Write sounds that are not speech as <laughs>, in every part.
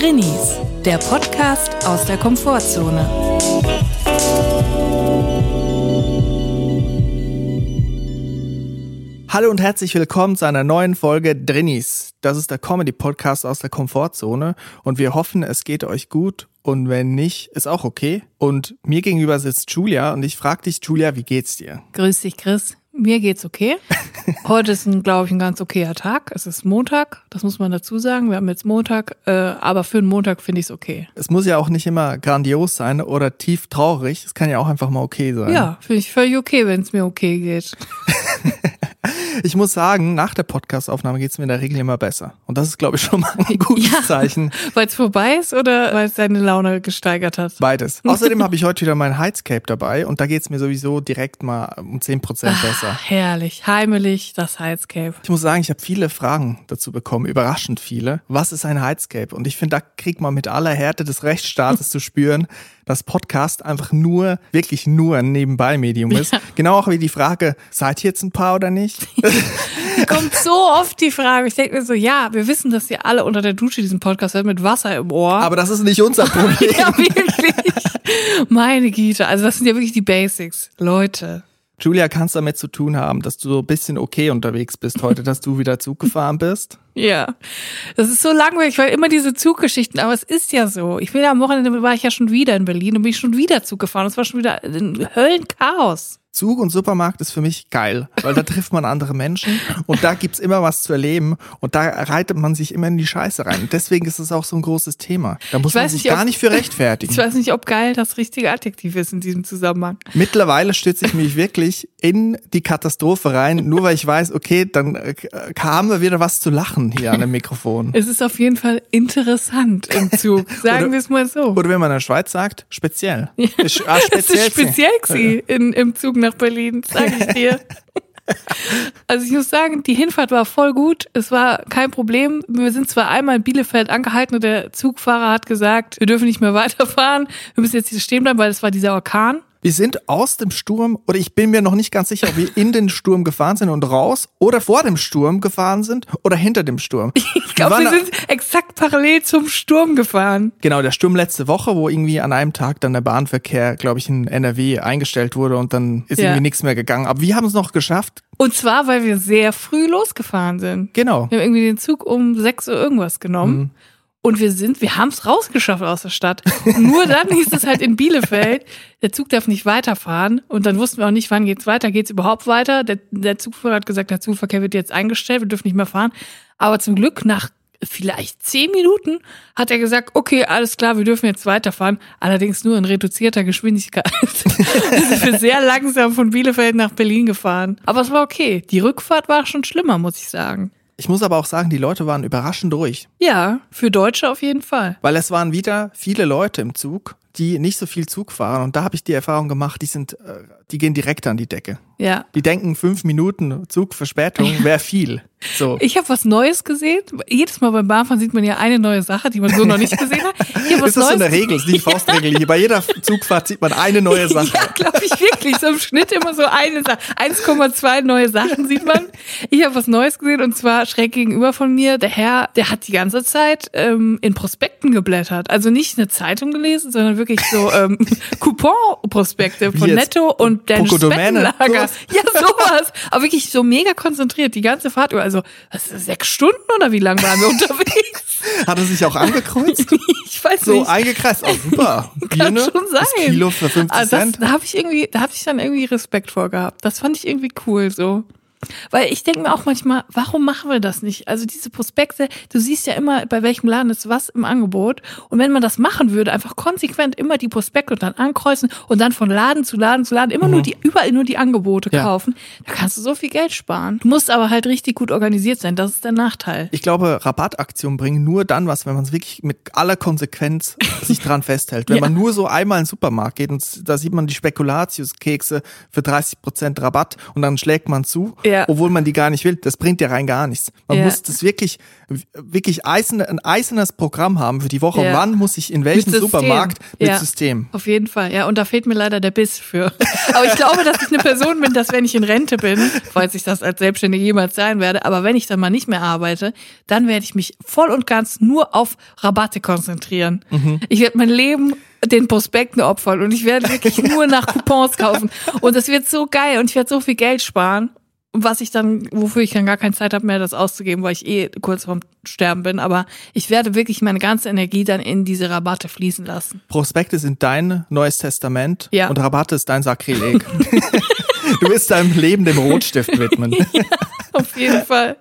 Drinnies, der Podcast aus der Komfortzone. Hallo und herzlich willkommen zu einer neuen Folge Drinnies. Das ist der Comedy-Podcast aus der Komfortzone und wir hoffen, es geht euch gut und wenn nicht, ist auch okay. Und mir gegenüber sitzt Julia und ich frage dich, Julia, wie geht's dir? Grüß dich, Chris. Mir geht's okay. Heute ist, glaube ich, ein ganz okayer Tag. Es ist Montag, das muss man dazu sagen. Wir haben jetzt Montag, äh, aber für einen Montag finde ich es okay. Es muss ja auch nicht immer grandios sein oder tief traurig. Es kann ja auch einfach mal okay sein. Ja, finde ich völlig okay, wenn es mir okay geht. <laughs> Ich muss sagen, nach der Podcastaufnahme geht es mir in der Regel immer besser. Und das ist, glaube ich, schon mal ein gutes ja, Zeichen. Weil es vorbei ist oder weil es deine Laune gesteigert hat? Beides. <laughs> Außerdem habe ich heute wieder mein Heizcape dabei und da geht es mir sowieso direkt mal um 10% Ach, besser. Herrlich, heimelig das Heizcape. Ich muss sagen, ich habe viele Fragen dazu bekommen, überraschend viele. Was ist ein Heizcape? Und ich finde, da kriegt man mit aller Härte des Rechtsstaates zu spüren, dass Podcast einfach nur, wirklich nur ein Nebenbei-Medium ist. Ja. Genau auch wie die Frage, seid ihr jetzt ein Paar oder nicht? <laughs> kommt so oft die Frage. Ich denke mir so, ja, wir wissen, dass ihr alle unter der Dusche diesen Podcast hört mit Wasser im Ohr. Aber das ist nicht unser <laughs> Problem. ja, <laughs> wirklich. Meine Güte. Also das sind ja wirklich die Basics. Leute. Julia, kannst damit zu tun haben, dass du so ein bisschen okay unterwegs bist heute, dass du wieder Zug gefahren bist? Ja, das ist so langweilig, weil immer diese Zuggeschichten, aber es ist ja so. Ich bin ja am Wochenende war ich ja schon wieder in Berlin und bin schon wieder Zug gefahren. Es war schon wieder ein Höllenchaos. Zug und Supermarkt ist für mich geil, weil da trifft man andere Menschen und da gibt's immer was zu erleben und da reitet man sich immer in die Scheiße rein. Und deswegen ist es auch so ein großes Thema. Da muss man sich nicht, gar ob, nicht für rechtfertigen. <laughs> Ich weiß nicht, ob geil das richtige Adjektiv ist in diesem Zusammenhang. Mittlerweile stütze ich mich wirklich in die Katastrophe rein, nur weil ich weiß, okay, dann äh, haben wir wieder was zu lachen hier an dem Mikrofon. <laughs> Es ist auf jeden Fall interessant im Zug, <laughs> sagen wir es mal so. Oder wenn man in der Schweiz sagt, speziell. Ja. Ah, speziell. Es ist speziell in, im Zug nach Berlin, sage ich dir. <laughs> Also ich muss sagen, die Hinfahrt war voll gut. Es war kein Problem. Wir sind zwar einmal in Bielefeld angehalten und der Zugfahrer hat gesagt, wir dürfen nicht mehr weiterfahren. Wir müssen jetzt hier stehen bleiben, weil es war dieser Orkan. Wir sind aus dem Sturm, oder ich bin mir noch nicht ganz sicher, ob wir in den Sturm gefahren sind und raus oder vor dem Sturm gefahren sind oder hinter dem Sturm. <laughs> Ich glaube, wir, wir sind exakt parallel zum Sturm gefahren. Genau, der Sturm letzte Woche, wo irgendwie an einem Tag dann der Bahnverkehr, glaube ich, in NRW eingestellt wurde und dann ist ja. irgendwie nichts mehr gegangen. Aber wir haben es noch geschafft. Und zwar, weil wir sehr früh losgefahren sind. Genau. Wir haben irgendwie den Zug um 6 Uhr irgendwas genommen. Mhm. Und wir sind, wir haben es rausgeschafft aus der Stadt. Nur dann hieß es halt in Bielefeld, der Zug darf nicht weiterfahren. Und dann wussten wir auch nicht, wann geht's weiter, geht's überhaupt weiter. Der, der Zugführer hat gesagt, der Zugverkehr wird jetzt eingestellt, wir dürfen nicht mehr fahren. Aber zum Glück nach vielleicht zehn Minuten hat er gesagt, okay, alles klar, wir dürfen jetzt weiterfahren. Allerdings nur in reduzierter Geschwindigkeit. <laughs> wir sind sehr langsam von Bielefeld nach Berlin gefahren. Aber es war okay. Die Rückfahrt war schon schlimmer, muss ich sagen. Ich muss aber auch sagen, die Leute waren überraschend ruhig. Ja, für Deutsche auf jeden Fall. Weil es waren wieder viele Leute im Zug, die nicht so viel Zug fahren. Und da habe ich die Erfahrung gemacht, die sind, äh, die gehen direkt an die Decke. Ja. Die denken, fünf Minuten Zugverspätung <laughs> wäre viel. So. Ich habe was Neues gesehen. Jedes Mal beim Bahnfahren sieht man ja eine neue Sache, die man so noch nicht gesehen hat. Ich <laughs> was ist das Neues so eine Regel? Das ist die <laughs> Faustregel hier. Bei jeder Zugfahrt sieht man eine neue Sache. Ja, glaube ich wirklich. So im Schnitt immer so eine Sache. 1,2 neue Sachen sieht man. Ich habe was Neues gesehen und zwar schräg gegenüber von mir. Der Herr, der hat die ganze Zeit ähm, in Prospekten geblättert. Also nicht eine Zeitung gelesen, sondern wirklich so ähm, Coupon-Prospekte von Netto und der Spendenlager. <laughs> Ja, sowas. Aber wirklich so mega konzentriert, die ganze Fahrt über. Also, was ist das, sechs Stunden oder wie lange waren wir <laughs> unterwegs? Hat er sich auch angekreuzt? <laughs> ich weiß so nicht. So eingekreist, oh super. Kann Birne, schon sein. Das Kilo für 50 also das, Da habe ich irgendwie, da habe ich dann irgendwie Respekt vor gehabt. Das fand ich irgendwie cool so. Weil ich denke mir auch manchmal, warum machen wir das nicht? Also diese Prospekte, du siehst ja immer, bei welchem Laden ist was im Angebot. Und wenn man das machen würde, einfach konsequent immer die Prospekte und dann ankreuzen und dann von Laden zu Laden zu Laden immer mhm. nur die, überall nur die Angebote ja. kaufen, da kannst du so viel Geld sparen. Du musst aber halt richtig gut organisiert sein. Das ist der Nachteil. Ich glaube, Rabattaktionen bringen nur dann was, wenn man es wirklich mit aller Konsequenz <laughs> sich dran festhält. Wenn ja. man nur so einmal in den Supermarkt geht und da sieht man die Spekulatius-Kekse für 30 Prozent Rabatt und dann schlägt man zu. Ja Ja. obwohl man die gar nicht will. Das bringt dir rein gar nichts. Man Ja. muss das wirklich, wirklich eiserne, ein eisernes Programm haben für die Woche. Ja. Wann muss ich in welchem. Supermarkt mit Ja. System? Auf jeden Fall, ja. Und da fehlt mir leider der Biss für. <laughs> Aber ich glaube, dass ich eine Person bin, dass wenn ich in Rente bin, falls ich das als Selbstständige jemals sein werde, aber wenn ich dann mal nicht mehr arbeite, dann werde ich mich voll und ganz nur auf Rabatte konzentrieren. Ich werde mein Leben den Prospekten opfern und ich werde wirklich <laughs> nur nach Coupons kaufen. Und das wird so geil und ich werde so viel Geld sparen. Was ich dann, wofür ich dann gar keine Zeit habe mehr, das auszugeben, weil ich eh kurz vorm Sterben bin. Aber ich werde wirklich meine ganze Energie dann in diese Rabatte fließen lassen. Prospekte sind dein neues Testament Ja. und Rabatte ist dein Sakrileg. <laughs> du wirst deinem Leben dem Rotstift widmen. <laughs> Auf jeden <laughs> Fall.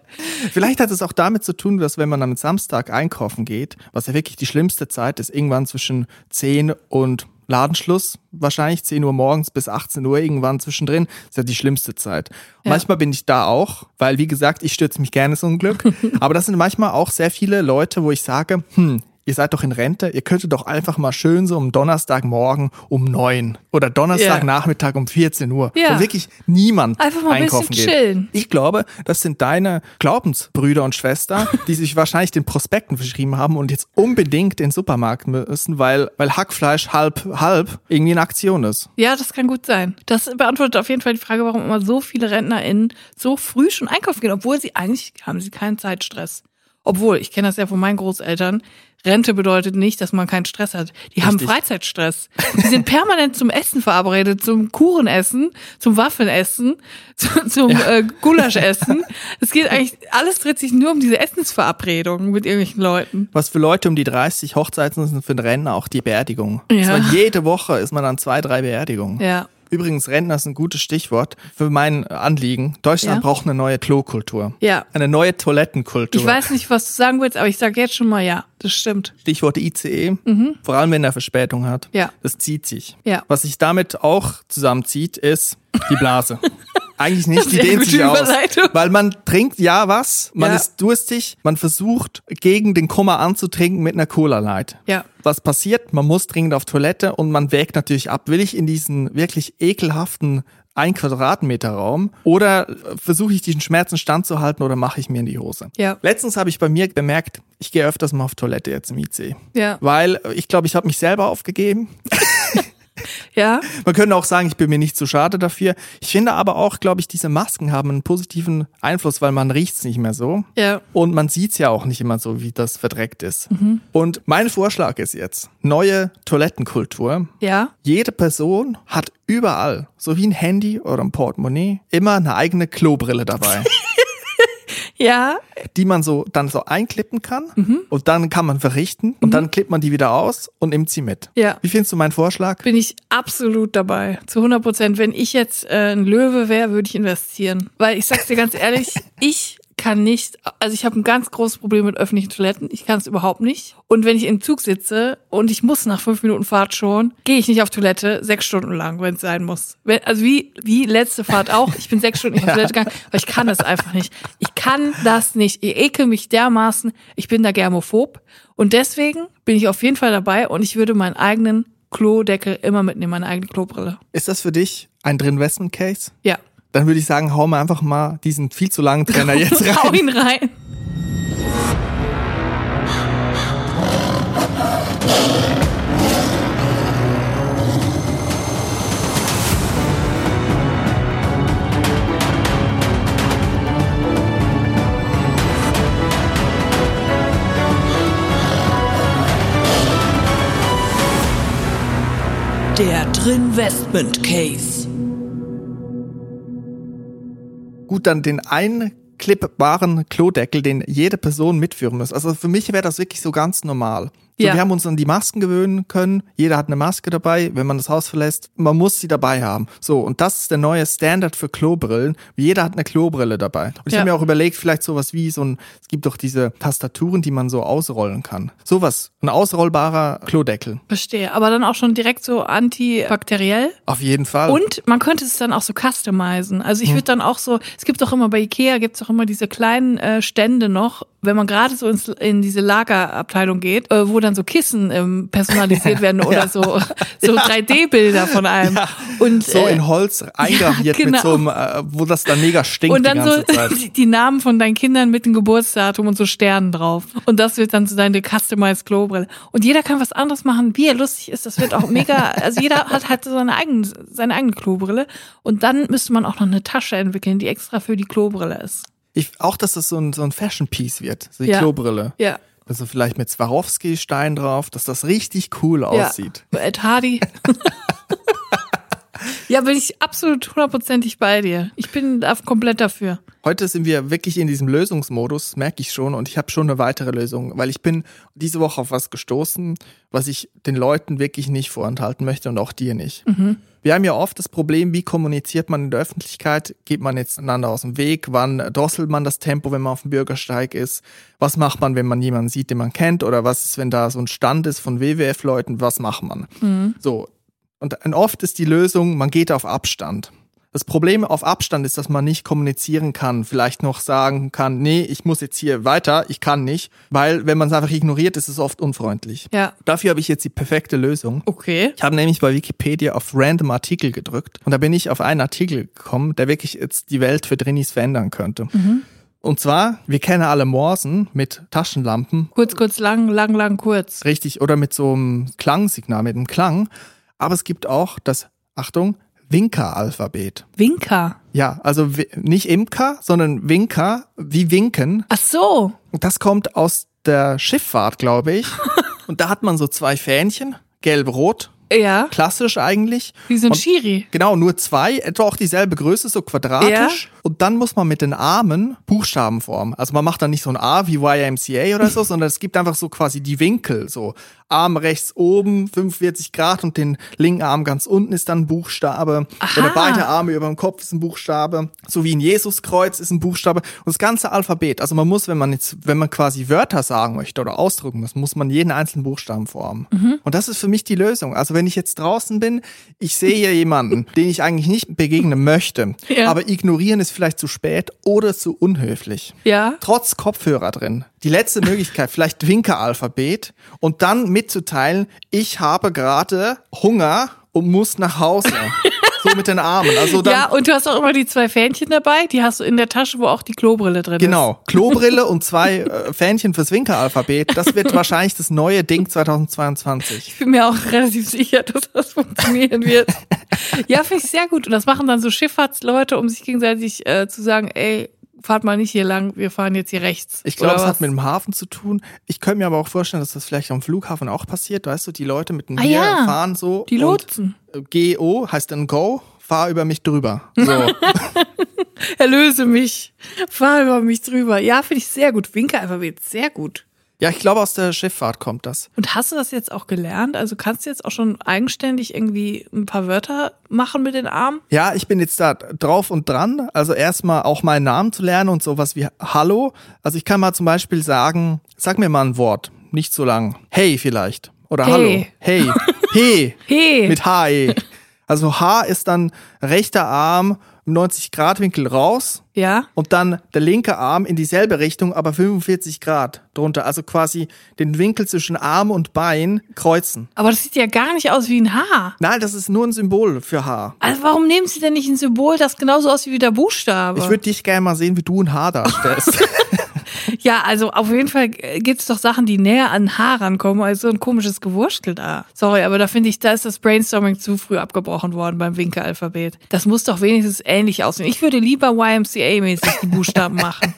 Vielleicht hat es auch damit zu tun, dass wenn man am Samstag einkaufen geht, was ja wirklich die schlimmste Zeit ist, irgendwann zwischen 10 und Ladenschluss, wahrscheinlich 10 Uhr morgens bis 18 Uhr irgendwann zwischendrin, ist ja die schlimmste Zeit. Ja. Manchmal bin ich da auch, weil wie gesagt, ich stürze mich gerne ins Unglück. <laughs> Aber das sind manchmal auch sehr viele Leute, wo ich sage, hm, ihr seid doch in Rente, ihr könntet doch einfach mal schön so am Donnerstagmorgen um 9 oder Donnerstagnachmittag um 14 Uhr, Ja. wo wirklich niemand Einfach mal ein einkaufen bisschen geht. chillen. Ich glaube, das sind deine Glaubensbrüder und Schwester, die sich <laughs> wahrscheinlich den Prospekten verschrieben haben und jetzt unbedingt in den Supermarkt müssen, weil, weil Hackfleisch halb, halb irgendwie in Aktion ist. Ja, das kann gut sein. Das beantwortet auf jeden Fall die Frage, warum immer so viele RentnerInnen so früh schon einkaufen gehen, obwohl sie eigentlich haben sie keinen Zeitstress. Obwohl, ich kenne das ja von meinen Großeltern. Rente bedeutet nicht, dass man keinen Stress hat. Die haben Richtig. Freizeitstress. Die sind permanent zum Essen verabredet, zum Kuchenessen, zum Waffelessen, <laughs> zu, zum äh, Gulaschessen. Es geht eigentlich, alles dreht sich nur um diese Essensverabredungen mit irgendwelchen Leuten. Was für Leute um die 30 Hochzeiten sind für den Rentner auch die Beerdigung. Ja. Jede Woche ist man an zwei, drei Beerdigungen. Ja. Übrigens, Rentner ist ein gutes Stichwort für mein Anliegen. Deutschland Ja. braucht eine neue Klokultur. Ja. Eine neue Toilettenkultur. Ich weiß nicht, was du sagen willst, aber ich sage jetzt schon mal ja. Das stimmt. Stichwort ICE, vor allem wenn er Verspätung hat. Mhm. Ja. Das zieht sich. Ja. Was sich damit auch zusammenzieht, ist die Blase. <laughs> Eigentlich nicht, die dehnt sich aus. Weil man trinkt ja was, man Ja. ist durstig, man versucht gegen den Kummer anzutrinken mit einer Cola Light. Ja. Was passiert? Man muss dringend auf Toilette und man wägt natürlich ab, will ich in diesen wirklich ekelhaften ein Quadratmeter Raum oder versuche ich diesen Schmerzen standzuhalten oder mache ich mir in die Hose? Ja. Letztens habe ich bei mir bemerkt, ich gehe öfters mal auf Toilette jetzt im IC. Ja. Weil ich glaube, ich habe mich selber aufgegeben. <laughs> Ja. Man könnte auch sagen, ich bin mir nicht zu schade dafür. Ich finde aber auch, glaube ich, diese Masken haben einen positiven Einfluss, weil man riecht's nicht mehr so. Ja. Und man sieht's ja auch nicht immer so, wie das verdreckt ist. Und mein Vorschlag ist jetzt, neue Toilettenkultur. Ja. Jede Person hat überall, so wie ein Handy oder ein Portemonnaie, immer eine eigene Klobrille dabei. <laughs> Ja. die man so dann so einklippen kann Mhm. und dann kann man verrichten und dann klippt man die wieder aus und nimmt sie mit. Ja. Wie findest du meinen Vorschlag? Bin ich absolut dabei. Zu 100 Prozent. Wenn ich jetzt äh, ein Löwe wäre, würde ich investieren. Weil ich sag's dir ganz ehrlich, <laughs> ich kann nicht, also ich habe ein ganz großes Problem mit öffentlichen Toiletten. Ich kann es überhaupt nicht. Und wenn ich im Zug sitze und ich muss nach fünf Minuten Fahrt schon, gehe ich nicht auf Toilette sechs Stunden lang, wenn es sein muss. Wenn, also wie, wie letzte Fahrt auch. Ich bin sechs Stunden nicht auf <laughs> Toilette gegangen, weil ich kann das einfach nicht. Ich kann das nicht. Ich ekel mich dermaßen. Ich bin da germophob. Und deswegen bin ich auf jeden Fall dabei und ich würde meinen eigenen Klodeckel immer mitnehmen, meine eigene Klobrille. Ist das für dich ein Drinvestment Case? Ja. Dann würde ich sagen, hau mal einfach mal diesen viel zu langen Trainer <laughs> jetzt Hau rein. ihn rein. Der Drinvestment Gut, dann den einklippbaren Klodeckel, den jede Person mitführen muss. Also für mich wäre das wirklich so ganz normal. So, Ja. Wir haben uns an die Masken gewöhnen können. Jeder hat eine Maske dabei, wenn man das Haus verlässt. Man muss sie dabei haben. So, und das ist der neue Standard für Klobrillen. Jeder hat eine Klobrille dabei. Und ich Ja. habe mir auch überlegt, vielleicht sowas wie so ein, es gibt doch diese Tastaturen, die man so ausrollen kann. Sowas, ein ausrollbarer Klodeckel. Verstehe. Aber dann auch schon direkt so antibakteriell. Auf jeden Fall. Und man könnte es dann auch so customizen. Also ich würde dann auch so, es gibt doch immer bei Ikea, gibt es doch immer diese kleinen äh, Stände noch, wenn man gerade so ins, in diese Lagerabteilung geht, äh, wo dann so Kissen ähm, personalisiert <laughs> werden oder Ja. so, <laughs> so 3D-Bilder von einem. Und, So äh, in Holz <laughs> eingraviert genau. mit so einem, äh, wo das dann mega stinkt und dann die so die, die Namen von deinen Kindern mit dem Geburtsdatum und so Sternen drauf. Und das wird dann so deine Customized Klobrille. Und jeder kann was anderes machen, wie er lustig ist. Das wird auch mega, also jeder hat halt so seine eigene, seine eigene Klobrille. Und dann müsste man auch noch eine Tasche entwickeln, die extra für die Klobrille ist. Ich, auch, dass das so ein, so ein Fashion-Piece wird, so die Ja. Klobrille. Ja. Also vielleicht mit Swarovski-Stein drauf, dass das richtig cool aussieht. Ja. Ed Hardy. <laughs> ja, bin ich absolut hundertprozentig bei dir. Ich bin komplett dafür. Heute sind wir wirklich in diesem Lösungsmodus, merke ich schon, und ich habe schon eine weitere Lösung, weil ich bin diese Woche auf was gestoßen, was ich den Leuten wirklich nicht vorenthalten möchte und auch dir nicht. Wir haben ja oft das Problem, wie kommuniziert man in der Öffentlichkeit? Geht man jetzt einander aus dem Weg? Wann drosselt man das Tempo, wenn man auf dem Bürgersteig ist? Was macht man, wenn man jemanden sieht, den man kennt? Oder was ist, wenn da so ein Stand ist von WWF-Leuten? Was macht man? So. Und oft ist die Lösung, man geht auf Abstand. Das Problem auf Abstand ist, dass man nicht kommunizieren kann, vielleicht noch sagen kann, nee, ich muss jetzt hier weiter, ich kann nicht, weil wenn man es einfach ignoriert, ist es oft unfreundlich. Ja. Dafür habe ich jetzt die perfekte Lösung. Okay. Ich habe nämlich bei Wikipedia auf random Artikel gedrückt und da bin ich auf einen Artikel gekommen, der wirklich jetzt die Welt für Drinis verändern könnte. Und zwar, wir kennen alle Morsen mit Taschenlampen, Kurz, kurz, lang, lang, lang, kurz. richtig, oder mit so einem Klangsignal, mit einem Klang. Aber es gibt auch das, Achtung, Winker-Alphabet. Winker. Ja, also nicht Imker, sondern Winker, wie winken. Ach so. Das kommt aus der Schifffahrt, glaube ich. <laughs> Und da hat man so zwei Fähnchen, gelb-rot, Ja. klassisch eigentlich. Wie so ein Schiri. Genau, nur zwei, etwa auch dieselbe Größe, so quadratisch. Und dann muss man mit den Armen Buchstaben formen. Also man macht dann nicht so ein A wie YMCA oder so, sondern es gibt einfach so quasi die Winkel, so Arm rechts oben, 45 Grad und den linken Arm ganz unten ist dann ein Buchstabe. Aha. Oder beide Arme über dem Kopf ist ein Buchstabe. So wie ein Jesuskreuz ist ein Buchstabe. Und das ganze Alphabet. Also man muss, wenn man jetzt, wenn man quasi Wörter sagen möchte oder ausdrücken muss, muss man jeden einzelnen Buchstaben formen. Und das ist für mich die Lösung. Also wenn ich jetzt draußen bin, ich sehe hier jemanden, <laughs> den ich eigentlich nicht begegnen möchte, Ja. aber ignorieren ist vielleicht zu spät oder zu unhöflich. Ja. Trotz Kopfhörer drin. Die letzte Möglichkeit, <laughs> vielleicht Winkeralphabet und dann mitzuteilen, ich habe gerade Hunger und muss nach Hause. <laughs> so mit den Armen. Also dann, Ja, und du hast auch immer die zwei Fähnchen dabei. Die hast du in der Tasche, wo auch die Klobrille drin ist. Genau, Klobrille und <laughs> zwei äh, Fähnchen fürs Winkeralphabet. Das wird <laughs> wahrscheinlich das neue Ding 2022. Ich bin mir auch relativ sicher, dass das funktionieren wird. ja, finde ich sehr gut. Und das machen dann so Schifffahrtsleute, um sich gegenseitig äh, zu sagen, ey, fahrt mal nicht hier lang, wir fahren jetzt hier rechts. Ich glaube, es hat mit dem Hafen zu tun. Ich könnte mir aber auch vorstellen, dass das vielleicht am Flughafen auch passiert. Weißt du, die Leute mit dem Ah, Bier ja. fahren so. Die Lotsen. Und GO heißt dann Go, fahr über mich drüber. So. <laughs> Erlöse mich, fahr über mich drüber. Ja, finde ich sehr gut. Winkealphabet, sehr gut. Ja, ich glaube, aus der Schifffahrt kommt das. Und hast du das jetzt auch gelernt? Also kannst du jetzt auch schon eigenständig irgendwie ein paar Wörter machen mit den Armen? Ja, ich bin jetzt da drauf und dran. Also erstmal auch meinen Namen zu lernen und sowas wie Hallo. Also ich kann mal zum Beispiel sagen, sag mir mal ein Wort, nicht so lang. Hey vielleicht. Oder Hey. Hallo. Hey. <laughs> Hey. Hey. Mit HE. Also H ist dann rechter Arm im 90-Grad-Winkel raus Ja? und dann der linke Arm in dieselbe Richtung, aber 45 Grad drunter. Also quasi den Winkel zwischen Arm und Bein kreuzen. Aber das sieht ja gar nicht aus wie ein Haar. Nein, das ist nur ein Symbol für H. Also warum nehmen sie denn nicht ein Symbol, das genauso aussieht wie der Buchstabe? Ich würde dich gerne mal sehen, wie du ein Haar darstellst. <laughs> ja, also auf jeden Fall gibt es doch Sachen, die näher an Haar rankommen als so ein komisches Gewurstel da. Sorry, aber da finde ich, da ist das Brainstorming zu früh abgebrochen worden beim Winkelalphabet. Das muss doch wenigstens ähnlich aussehen. Ich würde lieber YMCA-mäßig die Buchstaben <laughs> machen.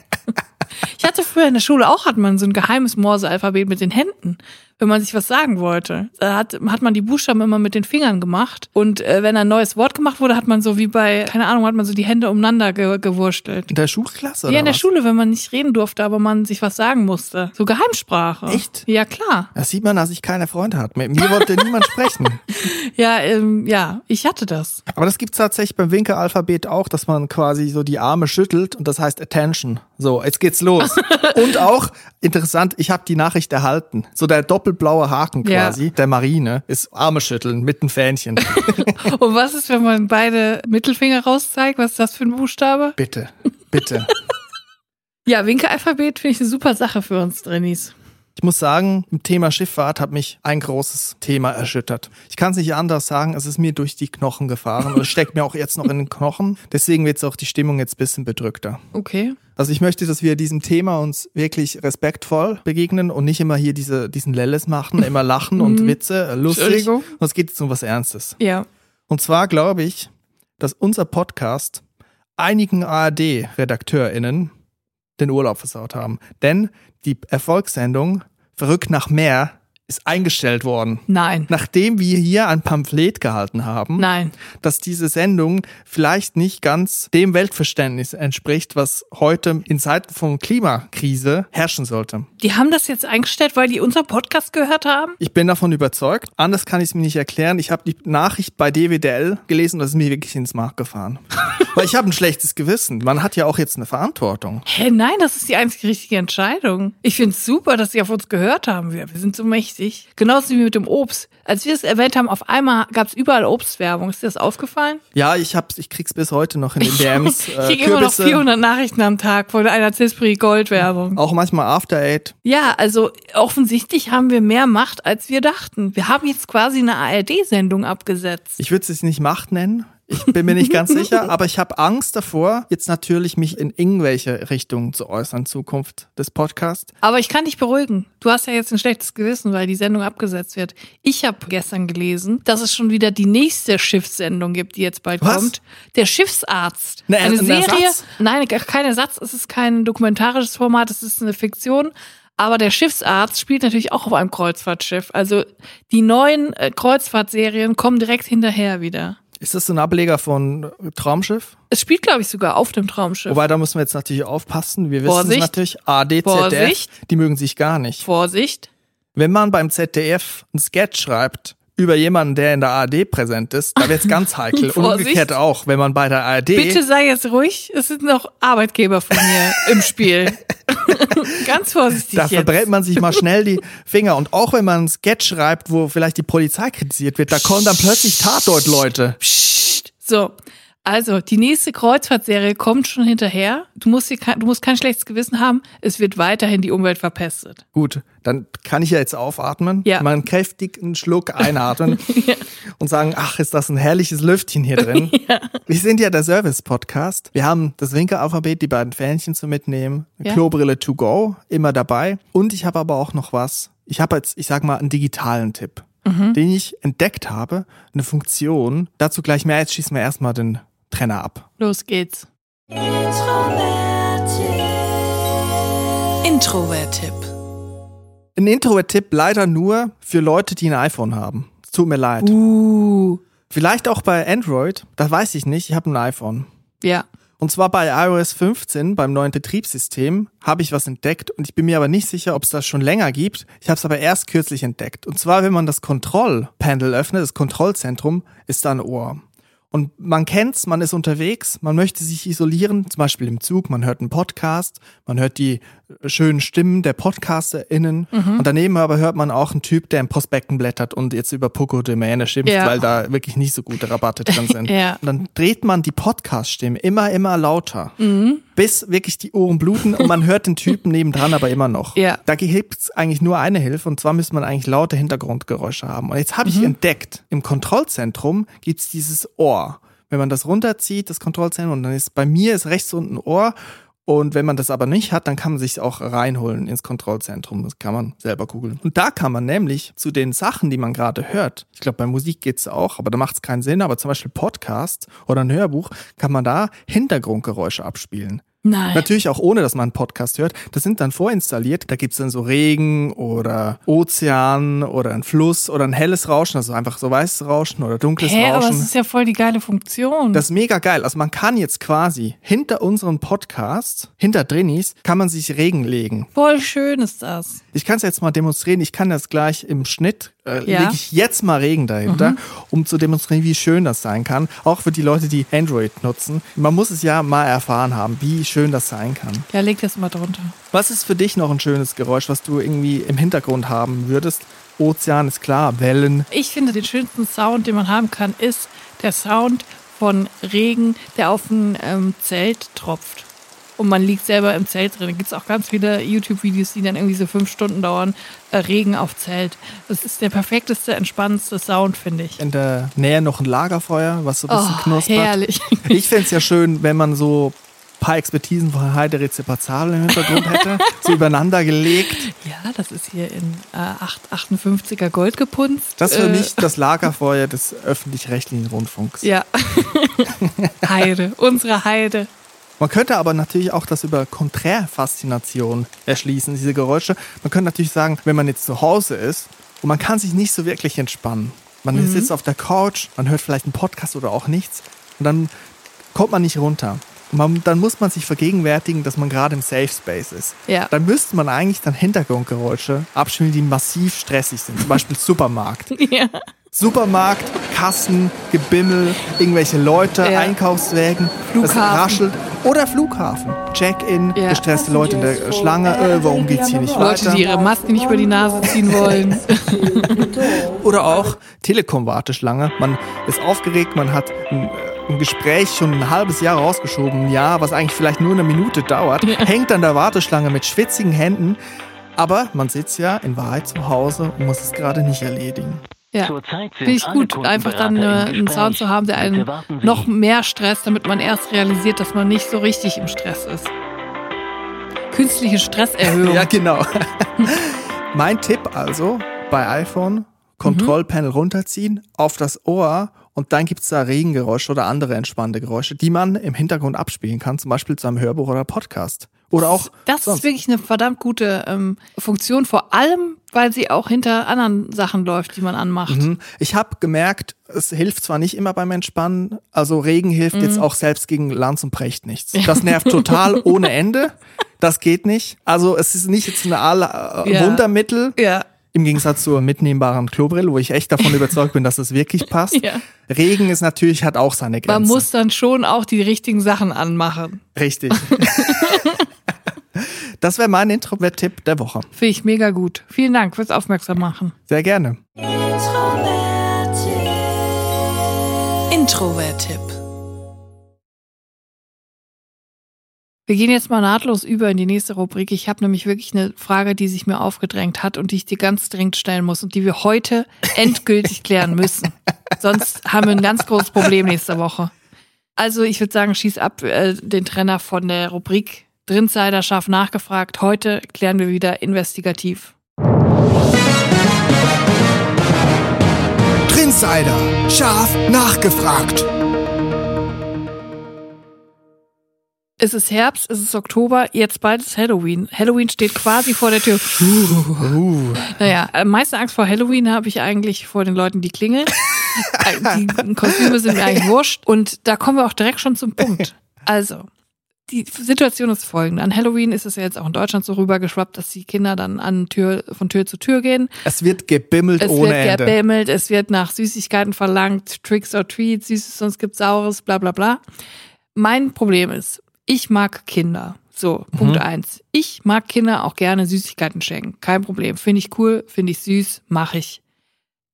Ich hatte früher in der Schule auch, hat man so ein geheimes Morse-Alphabet mit den Händen, wenn man sich was sagen wollte. Da hat, hat man die Buchstaben immer mit den Fingern gemacht. Und äh, wenn ein neues Wort gemacht wurde, hat man so wie bei, keine Ahnung, hat man so die Hände umeinander ge gewurstelt. In der Schulklasse? Ja, oder in der was? Schule, wenn man nicht reden durfte, aber man sich was sagen musste. So Geheimsprache. Echt? Ja, klar. Das sieht man, dass ich keine Freunde hatte. Mit mir wollte niemand sprechen. <laughs> Ja, ähm, ja, ich hatte das. Aber das gibt's tatsächlich beim Winkelalphabet auch, dass man quasi so die Arme schüttelt und das heißt Attention. So, jetzt geht's los. <laughs> und auch, interessant, ich habe die Nachricht erhalten. So der doppelblaue Haken Ja. quasi, der Marine, ist Arme schütteln mit einem Fähnchen. <laughs> Und was ist, wenn man beide Mittelfinger rauszeigt? Was ist das für ein Buchstabe? bitte, bitte. <laughs> Ja, Winkelalphabet finde ich eine super Sache für uns Drennies. Ich muss sagen, im Thema Schifffahrt hat mich ein großes Thema erschüttert. Ich kann es nicht anders sagen, es ist mir durch die Knochen gefahren und es <laughs> steckt mir auch jetzt noch in den Knochen. Deswegen wird auch die Stimmung jetzt ein bisschen bedrückter. Okay. Also ich möchte, dass wir diesem Thema uns wirklich respektvoll begegnen und nicht immer hier diese, diesen Lelles machen, <laughs> immer lachen und Witze, äh, lustig. Es geht jetzt um was Ernstes. Ja. Und zwar glaube ich, dass unser Podcast einigen ARD-RedakteurInnen den Urlaub versaut haben. Denn die Erfolgssendung Verrückt nach Meer ist eingestellt worden. Nein. Nachdem wir hier ein Pamphlet gehalten haben, Nein. dass diese Sendung vielleicht nicht ganz dem Weltverständnis entspricht, was heute in Zeiten von Klimakrise herrschen sollte. Die haben das jetzt eingestellt, weil die unser Podcast gehört haben? Ich bin davon überzeugt. Anders kann ich es mir nicht erklären. Ich habe die Nachricht bei DWDL gelesen und das ist mir wirklich ins Mark gefahren. <laughs> Weil ich habe ein schlechtes Gewissen. Man hat ja auch jetzt eine Verantwortung. Hä, nein, das ist die einzige richtige Entscheidung. Ich finde es super, dass sie auf uns gehört haben. Wir, wir sind so mächtig. Genauso wie mit dem Obst. Als wir es erwähnt haben, auf einmal gab es überall Obstwerbung. Ist dir das aufgefallen? Ja, ich hab's, ich krieg's bis heute noch in den <laughs> DMs. ich Äh, kriege immer noch Kürbisse, 400 Nachrichten am Tag von einer Cispri Gold Werbung. auch manchmal After Eight. Ja, also offensichtlich haben wir mehr Macht, als wir dachten. Wir haben jetzt quasi eine ARD-Sendung abgesetzt. Ich würde es nicht Macht nennen. Ich bin mir nicht ganz <laughs> sicher, aber ich habe Angst davor, jetzt natürlich mich in irgendwelche Richtungen zu äußern Zukunft des Podcasts. Aber ich kann dich beruhigen. Du hast ja jetzt ein schlechtes Gewissen, weil die Sendung abgesetzt wird. Ich habe gestern gelesen, dass es schon wieder die nächste Schiffssendung gibt, die jetzt bald Was? kommt. Der Schiffsarzt. Ne, eine ein Serie. Ersatz? Nein, kein Ersatz. Es ist kein dokumentarisches Format. Es ist eine Fiktion. Aber der Schiffsarzt spielt natürlich auch auf einem Kreuzfahrtschiff. Also die neuen äh, Kreuzfahrtserien kommen direkt hinterher wieder. Ist das so ein Ableger von Traumschiff? Es spielt, glaube ich, sogar auf dem Traumschiff. Wobei, da müssen wir jetzt natürlich aufpassen. Wir wissen es natürlich, AD, ZDF, Vorsicht. die mögen sich gar nicht. Vorsicht. Wenn man beim ZDF einen Sketch schreibt über jemanden, der in der ARD präsent ist, da wird's ganz <laughs> heikel. Und umgekehrt auch, wenn man bei der ARD Bitte sei jetzt ruhig. Es sind noch Arbeitgeber von mir im Spiel. <laughs> Ganz vorsichtig Da jetzt. verbrennt man sich mal schnell die Finger. Und auch wenn man einen Sketch schreibt, wo vielleicht die Polizei kritisiert wird, da kommen dann plötzlich Tatort-Leute. Psst. So. Also, die nächste Kreuzfahrtserie kommt schon hinterher. Du musst, kein, du musst kein schlechtes Gewissen haben. Es wird weiterhin die Umwelt verpestet. Gut, dann kann ich ja jetzt aufatmen, Ja. mal einen kräftigen Schluck einatmen <laughs> und sagen, ach, ist das ein herrliches Lüftchen hier drin. <laughs> Wir sind ja der Service-Podcast. Wir haben das Winkelalphabet, die beiden Fähnchen zu mitnehmen, eine Ja. Klobrille to go, immer dabei. Und ich habe aber auch noch was. Ich habe jetzt, ich sag mal, einen digitalen Tipp, Mhm. den ich entdeckt habe, eine Funktion. Dazu gleich mehr, jetzt schießen wir erstmal den Trenner ab. Los geht's. Introvert-Tipp. Ein Introvert-Tipp leider nur für Leute, die ein iPhone haben. Es tut mir leid. Uh. Vielleicht auch bei Android, das weiß ich nicht, ich habe ein iPhone. Ja. Und zwar bei iOS 15, beim neuen Betriebssystem, habe ich was entdeckt und ich bin mir aber nicht sicher, ob es das schon länger gibt. Ich habe es aber erst kürzlich entdeckt. Und zwar, wenn man das Kontrollpanel öffnet, das Kontrollzentrum, ist da ein Ohr. Und man kennt's, man ist unterwegs, man möchte sich isolieren, zum Beispiel im Zug, man hört einen Podcast, man hört die schönen Stimmen der PodcasterInnen und daneben aber hört man auch einen Typ, der in Prospekten blättert und jetzt über Poco Domäne schimpft, Ja. weil da wirklich nicht so gute Rabatte drin <laughs> sind. Ja. Und dann dreht man die Podcast-Stimme immer, immer lauter, bis wirklich die Ohren bluten und man hört den Typen <laughs> nebendran aber immer noch. Ja. Da gibt's eigentlich nur eine Hilfe und zwar müsste man eigentlich laute Hintergrundgeräusche haben. Und jetzt habe ich entdeckt, im Kontrollzentrum gibt's dieses Ohr. Wenn man das runterzieht, das Kontrollzentrum, und dann ist bei mir ist rechts unten ein Ohr. Und wenn man das aber nicht hat, dann kann man sich auch reinholen ins Kontrollzentrum. Das kann man selber googeln. Und da kann man nämlich zu den Sachen, die man gerade hört, ich glaube, bei Musik geht's auch, aber da macht's keinen Sinn, aber zum Beispiel Podcast oder ein Hörbuch, kann man da Hintergrundgeräusche abspielen. Nein. Natürlich auch ohne, dass man einen Podcast hört. Das sind dann vorinstalliert. Da gibt's dann so Regen oder Ozean oder ein Fluss oder ein helles Rauschen, also einfach so weißes Rauschen oder dunkles Hä, aber Rauschen. es ist ja voll die geile Funktion. Das ist mega geil. Also man kann jetzt quasi hinter unserem Podcast, hinter Drinis, kann man sich Regen legen. voll schön ist das. Ich kann es jetzt mal demonstrieren. Ich kann das gleich im Schnitt, äh, Ja. lege ich jetzt mal Regen dahinter, um zu demonstrieren, wie schön das sein kann. Auch für die Leute, die Android nutzen. Man muss es ja mal erfahren haben, wie schön das sein kann. Ja, leg das mal drunter. Was ist für dich noch ein schönes Geräusch, was du irgendwie im Hintergrund haben würdest? Ozean ist klar, Wellen. Ich finde, den schönsten Sound, den man haben kann, ist der Sound von Regen, der auf ein ähm, Zelt tropft. Und man liegt selber im Zelt drin. Da gibt es auch ganz viele YouTube-Videos, die dann irgendwie so fünf Stunden dauern. Äh, Regen auf Zelt. Das ist der perfekteste, entspannendste Sound, finde ich. In der Nähe noch ein Lagerfeuer, was so ein bisschen Oh, knuspert. herrlich. <laughs> Ich fände es ja schön, wenn man so ein paar Expertisen von Heide Rezepazabel im Hintergrund hätte, so übereinander gelegt. Ja, das ist hier in äh, 8, 58er Gold gepunzt. Das ist für Äh, mich das <laughs> Lagerfeuer des öffentlich-rechtlichen Rundfunks. Ja. <laughs> Heide, unsere Heide. Man könnte aber natürlich auch das über Konträrfaszination erschließen, diese Geräusche. Man könnte natürlich sagen, wenn man jetzt zu Hause ist und man kann sich nicht so wirklich entspannen. Man Mhm. sitzt auf der Couch, man hört vielleicht einen Podcast oder auch nichts und dann kommt man nicht runter. Man, dann muss man sich vergegenwärtigen, dass man gerade im Safe Space ist. Ja. Dann müsste man eigentlich dann Hintergrundgeräusche abspielen, die massiv stressig sind. Zum Beispiel <laughs> Supermarkt. Ja. Supermarkt, Kassen, Gebimmel, irgendwelche Leute, Ja. Einkaufswägen, das Flughafen. raschelt. Oder Flughafen. Check-in, Ja. gestresste Leute in der Schlange, äh, warum geht's hier nicht Leute, weiter? die ihre Maske nicht über die Nase ziehen wollen. <laughs> Oder auch Telekom-Warteschlange. Man ist aufgeregt, man hat ein, äh, ein Gespräch schon ein halbes Jahr rausgeschoben, ein Jahr, was eigentlich vielleicht nur eine Minute dauert, hängt an der Warteschlange mit schwitzigen Händen. Aber man sitzt ja in Wahrheit zu Hause und muss es gerade nicht erledigen. Ja. Zurzeit sind Finde ich gut, einfach dann äh, im einen. Sound zu haben, der einen noch mehr stresst, damit man erst realisiert, dass man nicht so richtig im Stress ist. Künstliche Stresserhöhung. <laughs> Ja, genau. <laughs> mein Tipp also bei iPhone, Kontrollpanel runterziehen, auf das Ohr und dann gibt's da Regengeräusche oder andere entspannende Geräusche, die man im Hintergrund abspielen kann, zum Beispiel zu einem Hörbuch oder Podcast. Oder auch Das sonst. ist wirklich eine verdammt gute ähm, Funktion, vor allem, weil sie auch hinter anderen Sachen läuft, die man anmacht. Mhm. Ich habe gemerkt, es hilft zwar nicht immer beim Entspannen, also Regen hilft jetzt Mhm. auch selbst gegen Lanz und Precht nichts. Das nervt total <laughs> ohne Ende. Das geht nicht. Also es ist nicht jetzt ein äh, Ja. Wundermittel. Ja. Im Gegensatz zur mitnehmbaren Klobrille, wo ich echt davon <laughs> überzeugt bin, dass es wirklich passt. Ja. Regen ist natürlich, hat auch seine Grenzen. Man muss dann schon auch die richtigen Sachen anmachen. Richtig. <laughs> das wäre mein Introvert-Tipp der Woche. Finde ich mega gut. Vielen Dank fürs Aufmerksam machen. Sehr gerne. Introvert-Tipp. Wir gehen jetzt mal nahtlos über in die nächste Rubrik. Ich habe nämlich wirklich eine Frage, die sich mir aufgedrängt hat und die ich dir ganz dringend stellen muss und die wir heute <laughs> endgültig klären müssen. Sonst haben wir ein ganz großes Problem nächste Woche. Also ich würde sagen, schieß ab äh, den Trenner von der Rubrik Drinsider scharf nachgefragt. Heute klären wir wieder investigativ. Trinsider, scharf nachgefragt. Es ist Herbst, es ist Oktober, jetzt bald ist Halloween. Halloween steht quasi vor der Tür. Uh, Naja, am meisten Angst vor Halloween habe ich eigentlich vor den Leuten, die klingeln. <laughs> Äh, die Kostüme sind mir eigentlich wurscht. Und da kommen wir auch direkt schon zum Punkt. Also, die Situation ist folgende. An Halloween ist es ja jetzt auch in Deutschland so rübergeschwappt, dass die Kinder dann an Tür, von Tür zu Tür gehen. es wird gebimmelt Es ohne wird Ende. gebimmelt, es wird nach Süßigkeiten verlangt, Tricks or Treats, Süßes, sonst gibt's Saures, bla bla bla. Mein Problem ist, ich mag Kinder. So, Punkt eins. Ich mag Kinder auch gerne Süßigkeiten schenken. Kein Problem. Finde ich cool, finde ich süß, mache ich.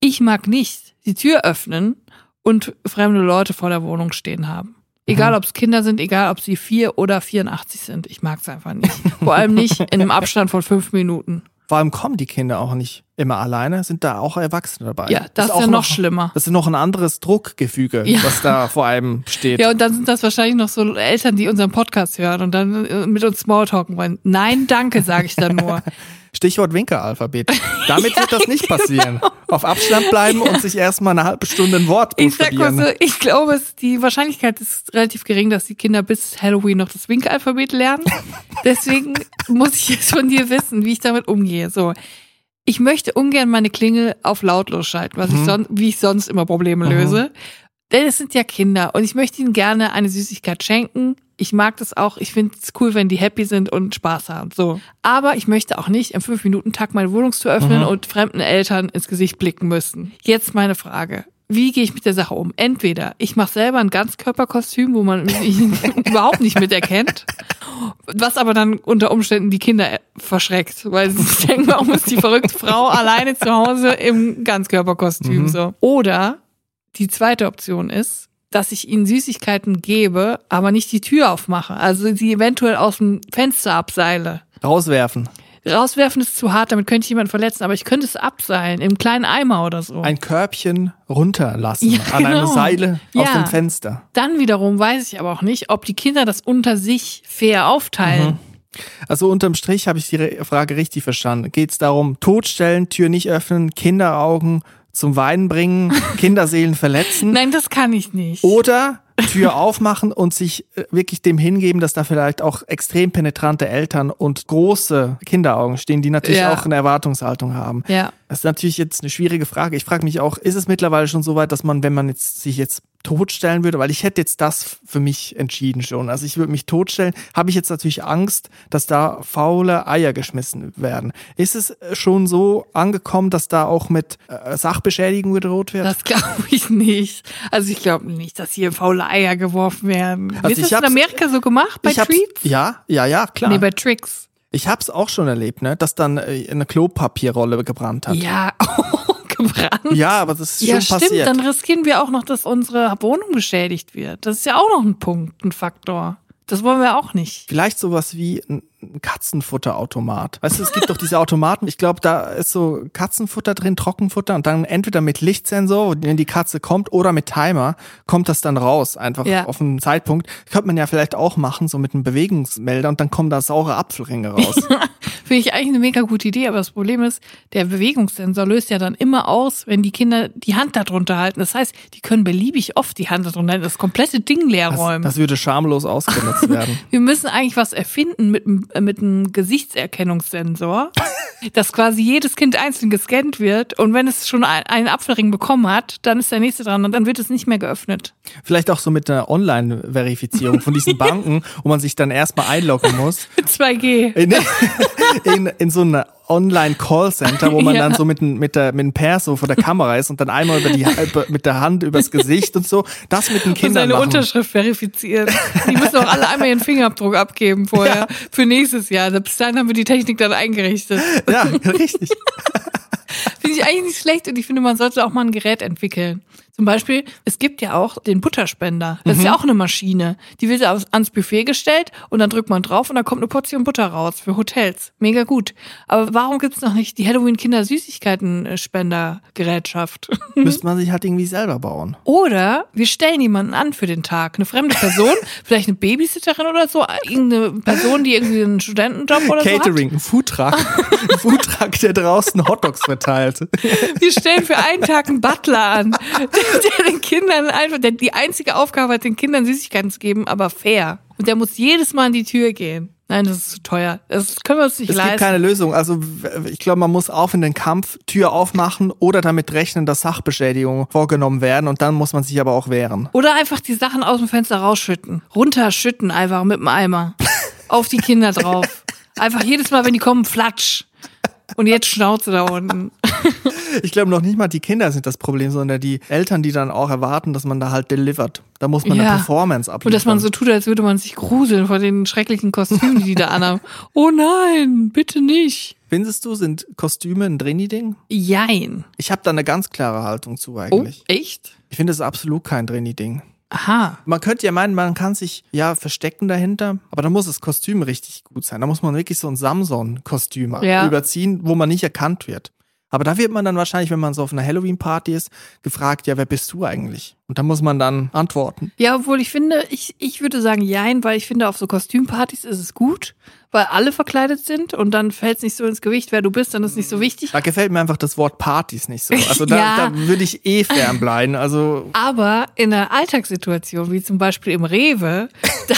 Ich mag nicht die Tür öffnen und fremde Leute vor der Wohnung stehen haben. Egal, ob es Kinder sind, egal, ob sie vier oder 84 sind. Ich mag es einfach nicht. Vor allem nicht in einem Abstand von fünf Minuten. Vor allem kommen die Kinder auch nicht immer alleine, sind da auch Erwachsene dabei. Ja, das ist auch ja noch schlimmer. Das ist noch ein anderes Druckgefüge, Ja. was da vor allem steht. Ja, und dann sind das wahrscheinlich noch so Eltern, die unseren Podcast hören und dann äh, mit uns Smalltalken wollen. Nein, danke, sage ich dann nur. <laughs> Stichwort Winkelalphabet. <laughs> Damit wird das nicht passieren. Auf Abstand bleiben und sich erstmal eine halbe Stunde ein Wort Ich sag mal so, ich glaube, es, die Wahrscheinlichkeit ist relativ gering, dass die Kinder bis Halloween noch das Winkelalphabet lernen. <laughs> Deswegen muss ich jetzt von dir wissen, wie ich damit umgehe. So. Ich möchte ungern meine Klingel auf lautlos schalten, was ich son wie ich sonst immer Probleme löse. Denn es sind ja Kinder und ich möchte ihnen gerne eine Süßigkeit schenken. Ich mag das auch. Ich finde es cool, wenn die happy sind und Spaß haben. So. Aber ich möchte auch nicht im 5-Minuten-Tag meine Wohnungstür öffnen und fremden Eltern ins Gesicht blicken müssen. Jetzt meine Frage. Wie gehe ich mit der Sache um? Entweder ich mache selber ein Ganzkörperkostüm, wo man mich <laughs> überhaupt nicht miterkennt, was aber dann unter Umständen die Kinder verschreckt, weil sie denken, warum ist die verrückte Frau alleine zu Hause im Ganzkörperkostüm so. Oder die zweite Option ist, dass ich ihnen Süßigkeiten gebe, aber nicht die Tür aufmache. Also sie eventuell aus dem Fenster abseile. Rauswerfen. Rauswerfen ist zu hart, damit könnte ich jemanden verletzen, aber ich könnte es abseilen, im kleinen Eimer oder so. Ein Körbchen runterlassen <laughs> Ja, an einem genau. Seile aus Ja. dem Fenster. Dann wiederum weiß ich aber auch nicht, ob die Kinder das unter sich fair aufteilen. Also unterm Strich habe ich die Frage richtig verstanden. Geht es darum, totstellen, Tür nicht öffnen, Kinderaugen zum Weinen bringen, <laughs> Kinderseelen verletzen? Nein, das kann ich nicht. Oder Tür aufmachen und sich äh, wirklich dem hingeben, dass da vielleicht auch extrem penetrante Eltern und große Kinderaugen stehen, die natürlich Ja. auch eine Erwartungshaltung haben. Ja. Das ist natürlich jetzt eine schwierige Frage. Ich frage mich auch, ist es mittlerweile schon so weit, dass man, wenn man jetzt sich jetzt totstellen würde, weil ich hätte jetzt das für mich entschieden schon. Also ich würde mich totstellen, habe ich jetzt natürlich Angst, dass da faule Eier geschmissen werden. Ist es äh, schon so angekommen, dass da auch mit äh, Sachbeschädigung gedroht wird? Das <laughs> glaube ich nicht. Also ich glaube nicht, dass hier faule Eier geworfen werden. Also Ist ich das in Amerika so gemacht bei Treats? Ja, ja, ja, klar. Nee, bei Tricks. Ich hab's auch schon erlebt, ne, dass dann äh, eine Klopapierrolle gebrannt hat. Ja, <laughs> gebrannt. Ja, aber das ist Ja, schon stimmt. passiert. Dann riskieren wir auch noch, dass unsere Wohnung beschädigt wird. Das ist ja auch noch ein Punkt, ein Faktor. Das wollen wir auch nicht. Vielleicht sowas wie ein Katzenfutterautomat. Weißt du, es gibt doch diese Automaten. Ich glaube, da ist so Katzenfutter drin, Trockenfutter und dann entweder mit Lichtsensor, wenn die Katze kommt, oder mit Timer kommt das dann raus, einfach Ja. auf einen Zeitpunkt. Könnte man ja vielleicht auch machen, so mit einem Bewegungsmelder und dann kommen da saure Apfelringe raus. <laughs> Finde ich eigentlich eine mega gute Idee, aber das Problem ist, der Bewegungssensor löst ja dann immer aus, wenn die Kinder die Hand da drunter halten. Das heißt, die können beliebig oft die Hand da drunter halten, das komplette Ding leer Das, räumen. das würde schamlos ausgenutzt <laughs> werden. Wir müssen eigentlich was erfinden mit, einem- äh, mit einem Gesichtserkennungssensor, <laughs> dass quasi jedes Kind einzeln gescannt wird und wenn es schon ein- einen Apfelring bekommen hat, dann ist der nächste dran und dann wird es nicht mehr geöffnet. Vielleicht auch so mit einer Online-Verifizierung von diesen <laughs> Banken, wo man sich dann erstmal einloggen muss. 2G. in, in, in so eine Online-Callcenter, wo man Ja. dann so mit, mit, der, mit dem Perso vor der Kamera ist und dann einmal über die, mit der Hand übers Gesicht und so. Das mit den Und Kindern seine machen. Unterschrift verifizieren. Die müssen auch alle einmal ihren Fingerabdruck abgeben vorher. Für nächstes Jahr. Bis dahin haben wir die Technik dann eingerichtet. Ja, richtig. <laughs> Finde ich eigentlich nicht schlecht und ich finde, man sollte auch mal ein Gerät entwickeln. Zum Beispiel, es gibt ja auch den Butterspender. Das ist ja auch eine Maschine. Die wird aufs- ans Buffet gestellt und dann drückt man drauf und dann kommt eine Portion Butter raus für Hotels. Mega gut. Aber warum gibt's noch nicht die Halloween-Kinder-Süßigkeiten-Spendergerätschaft? <laughs> Müsste man sich halt irgendwie selber bauen. Oder wir stellen jemanden an für den Tag. Eine fremde Person, <laughs> vielleicht eine Babysitterin oder so, irgendeine Person, die irgendwie einen Studentenjob oder so hat. Catering, ein Foodtruck. ein <laughs> Foodtruck, der draußen Hotdogs verteilt. Wir stellen für einen Tag einen Butler an, <laughs> der, den Kindern einfach, der die einzige Aufgabe hat, den Kindern Süßigkeiten zu geben, aber fair. Und der muss jedes Mal an die Tür gehen. Nein, das ist zu teuer. Das können wir uns nicht Es gibt leisten. keine Lösung. Also ich glaube, man muss auf in den Kampf, Tür aufmachen oder damit rechnen, dass Sachbeschädigungen vorgenommen werden und dann muss man sich aber auch wehren. Oder einfach die Sachen aus dem Fenster rausschütten. Runterschütten einfach mit dem Eimer. <laughs> Auf die Kinder drauf. Einfach jedes Mal, wenn die kommen, flatsch. Und jetzt Schnauze da unten. <laughs> Ich glaube noch nicht mal die Kinder sind das Problem, sondern die Eltern, die dann auch erwarten, dass man da halt delivert. Da muss man Ja. eine Performance abliefern. Und dass man so tut, als würde man sich gruseln vor den schrecklichen Kostümen, die die da anhaben. Oh nein, bitte nicht. Findest du, sind Kostüme ein Drini-Ding? Jein. Ich habe da eine ganz klare Haltung zu Oh, eigentlich. echt? Ich finde es absolut kein Drini-Ding. Aha. Man könnte ja meinen, man kann sich ja verstecken dahinter, aber da muss das Kostüm richtig gut sein. Da muss man wirklich so ein Samson-Kostüm Ja. überziehen, wo man nicht erkannt wird. Aber da wird man dann wahrscheinlich, wenn man so auf einer Halloween-Party ist, gefragt, ja, wer bist du eigentlich? Und da muss man dann antworten. Ja, obwohl ich finde, ich, ich würde sagen jein, weil ich finde, auf so Kostümpartys ist es gut, weil alle verkleidet sind und dann fällt es nicht so ins Gewicht, wer du bist, dann ist nicht so wichtig. Da gefällt mir einfach das Wort Partys nicht so. Also <laughs> da, Ja. da würde ich eh fernbleiben. Also Aber in einer Alltagssituation, wie zum Beispiel im Rewe, <laughs> da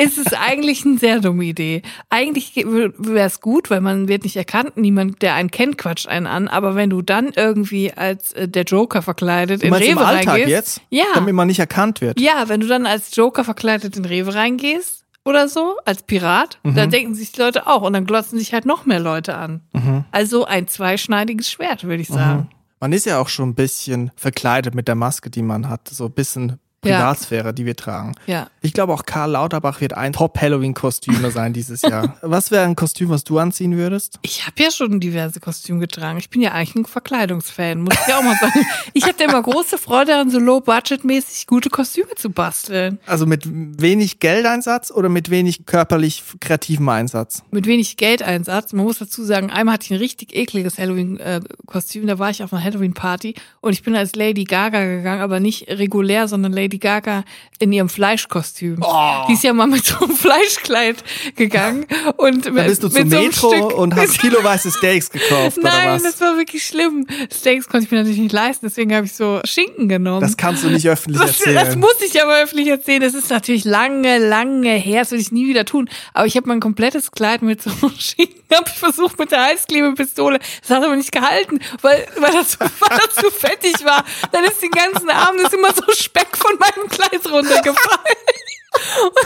ist es eigentlich eine sehr dumme Idee. Eigentlich wäre es gut, weil man wird nicht erkannt, niemand, der einen kennt, quatscht einen an. Aber wenn du dann irgendwie als äh, der Joker verkleidet in Rewe im Alltag reingehst, jetzt? Ja, Damit man nicht erkannt wird. ja, wenn du dann als Joker verkleidet in Rewe reingehst oder so, als Pirat, Mhm. dann denken sich die Leute auch und dann glotzen sich halt noch mehr Leute an. Mhm. Also ein zweischneidiges Schwert, würde ich sagen. Man ist ja auch schon ein bisschen verkleidet mit der Maske, die man hat. So ein bisschen Ja. Privatsphäre, die wir tragen. Ja. Ich glaube auch Karl Lauterbach wird ein Top-Halloween-Kostümer sein dieses Jahr. <laughs> Was wäre ein Kostüm, was du anziehen würdest? Ich habe ja schon diverse Kostüme getragen. Ich bin ja eigentlich ein Verkleidungsfan, muss ich ja auch mal sagen. <laughs> Ich hatte immer große Freude daran, so low-budget-mäßig gute Kostüme zu basteln. Also mit wenig Geldeinsatz oder mit wenig körperlich kreativem Einsatz? Mit wenig Geldeinsatz. Man muss dazu sagen, einmal hatte ich ein richtig ekliges Halloween-Kostüm. Da war ich auf einer Halloween-Party und ich bin als Lady Gaga gegangen, aber nicht regulär, sondern Lady Gaga in ihrem Fleischkostüm. Die ist ja mal mit so einem Fleischkleid gegangen und Da bist du mit zum so einem Metro Stück- und hast <laughs> kiloweise Steaks gekauft oder Nein, was? das war wirklich schlimm. Steaks konnte ich mir natürlich nicht leisten, deswegen habe ich so Schinken genommen. Das kannst du nicht öffentlich Das, erzählen. das muss ich aber öffentlich erzählen. Das ist natürlich lange, lange her. Das will ich nie wieder tun. Aber ich habe mein komplettes Kleid mit so Schinken habe ich versucht mit der Heißklebepistole. Das hat aber nicht gehalten, weil, weil, das, weil das so fettig war. Dann ist den ganzen Abend ist immer so Speck von meinem Kleid runtergefallen.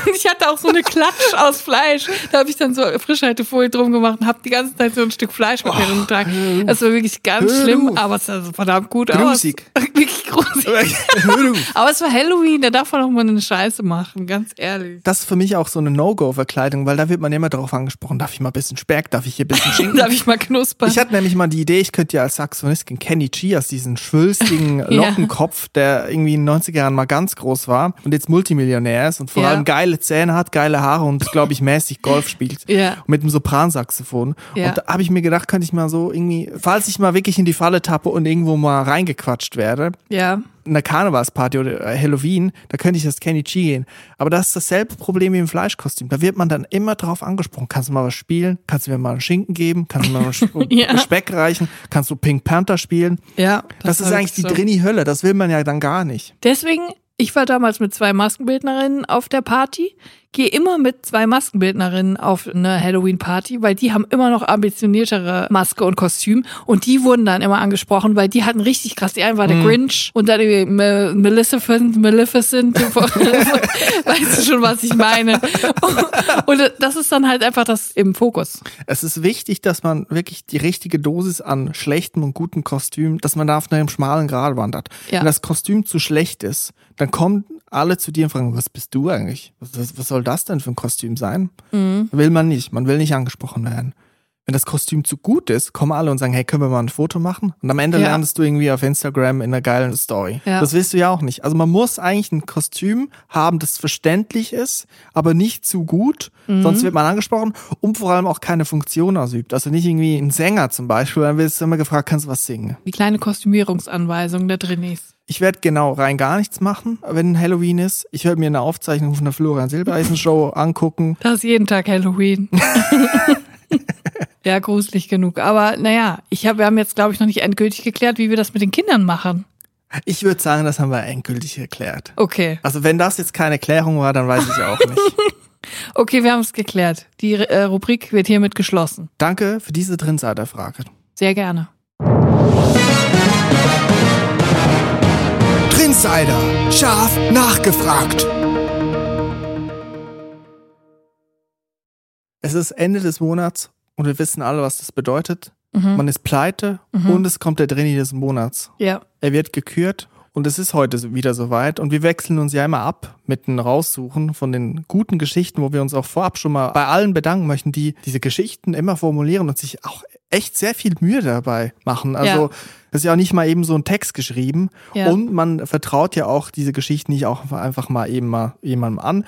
Und ich hatte auch so eine Klatsch aus Fleisch. Da habe ich dann so Frischhaltefolie drum gemacht und habe die ganze Zeit so ein Stück Fleisch mit mir rumgetragen. Das war wirklich ganz Hör schlimm, auf. aber es sah so verdammt gut Grusig. aus. <laughs> Wirklich grusig. <laughs> Aber es war Halloween, da darf man auch mal eine Scheiße machen, ganz ehrlich. Das ist für mich auch so eine No-Go-Verkleidung, weil da wird man immer darauf angesprochen, darf ich mal ein bisschen Speck, darf ich hier ein bisschen <laughs> Schinken? Darf ich mal knuspern? Ich hatte nämlich mal die Idee, ich könnte ja als Saxophonistin Kenny G aus diesen schwülstigen Ja. Lockenkopf, der irgendwie in den 90er Jahren mal ganz groß war und jetzt Multimillionär ist und vor Ja. allem geile Zähne hat, geile Haare und glaube ich mäßig Golf spielt. Ja. Mit einem Sopransaxophon. Ja. Und da habe ich mir gedacht, könnte ich mal so irgendwie, falls ich mal wirklich in die Falle tappe und irgendwo mal reingequatscht werde, ja. in einer Karnevalsparty oder äh, Halloween, da könnte ich als Kenny G gehen. Aber das ist dasselbe Problem wie im Fleischkostüm. Da wird man dann immer drauf angesprochen. Kannst du mal was spielen? Kannst du mir mal einen Schinken geben? Kannst du mir mal <laughs> Ja. Speck reichen? Kannst du Pink Panther spielen? Ja. Das, ist war eigentlich die. Drini-Hölle. Das will man ja dann gar nicht. Deswegen, ich war damals mit zwei Maskenbildnerinnen auf der Party, gehe immer mit zwei Maskenbildnerinnen auf eine Halloween-Party, weil die haben immer noch ambitioniertere Maske und Kostüm und die wurden dann immer angesprochen, weil die hatten richtig krass. Die eine war der Mhm. Grinch und dann die Me Maleficent, Maleficent, <laughs> weißt du schon, was ich meine? Und das ist dann halt einfach das im Fokus. Es ist wichtig, dass man wirklich die richtige Dosis an schlechtem und gutem Kostüm, dass man da auf einem schmalen Grat wandert. Ja. Wenn das Kostüm zu schlecht ist, dann kommen alle zu dir und fragen, was bist du eigentlich? Was, was, was soll das denn für ein Kostüm sein? Mhm. Will man nicht. Man will nicht angesprochen werden. Wenn das Kostüm zu gut ist, kommen alle und sagen, hey, können wir mal ein Foto machen? Und am Ende Ja. lernst du irgendwie auf Instagram in einer geilen Story. Ja. Das willst du ja auch nicht. Also man muss eigentlich ein Kostüm haben, das verständlich ist, aber nicht zu gut, Mhm. sonst wird man angesprochen und vor allem auch keine Funktion ausübt. Also nicht irgendwie ein Sänger zum Beispiel, dann wirst du immer gefragt, kannst du was singen? Die kleine Kostümierungsanweisung der Drinis. Ich werde genau rein gar nichts machen, wenn Halloween ist. Ich werde mir eine Aufzeichnung von der Florian Silbereisen Show angucken. Das ist jeden Tag Halloween. <laughs> <laughs> ja, gruselig genug. Aber naja, ich hab, wir haben jetzt, glaube ich, noch nicht endgültig geklärt, wie wir das mit den Kindern machen. Ich würde sagen, das haben wir endgültig geklärt. Okay. Also wenn das jetzt keine Klärung war, dann weiß ich auch nicht. <laughs> Okay, wir haben es geklärt. Die äh, Rubrik wird hiermit geschlossen. Danke für diese Drinsider-Frage. Sehr gerne. Drinsider, scharf nachgefragt. Es ist Ende des Monats und wir wissen alle, was das bedeutet. Man ist pleite und es kommt der Drini des Monats. Ja. Er wird gekürt und es ist heute so- wieder soweit und wir wechseln uns ja immer ab mit einem Raussuchen von den guten Geschichten, wo wir uns auch vorab schon mal bei allen bedanken möchten, die diese Geschichten immer formulieren und sich auch echt sehr viel Mühe dabei machen. Also Ja. das ist ja auch nicht mal eben so ein Text geschrieben Ja. und man vertraut ja auch diese Geschichten nicht auch einfach mal eben mal jemandem an.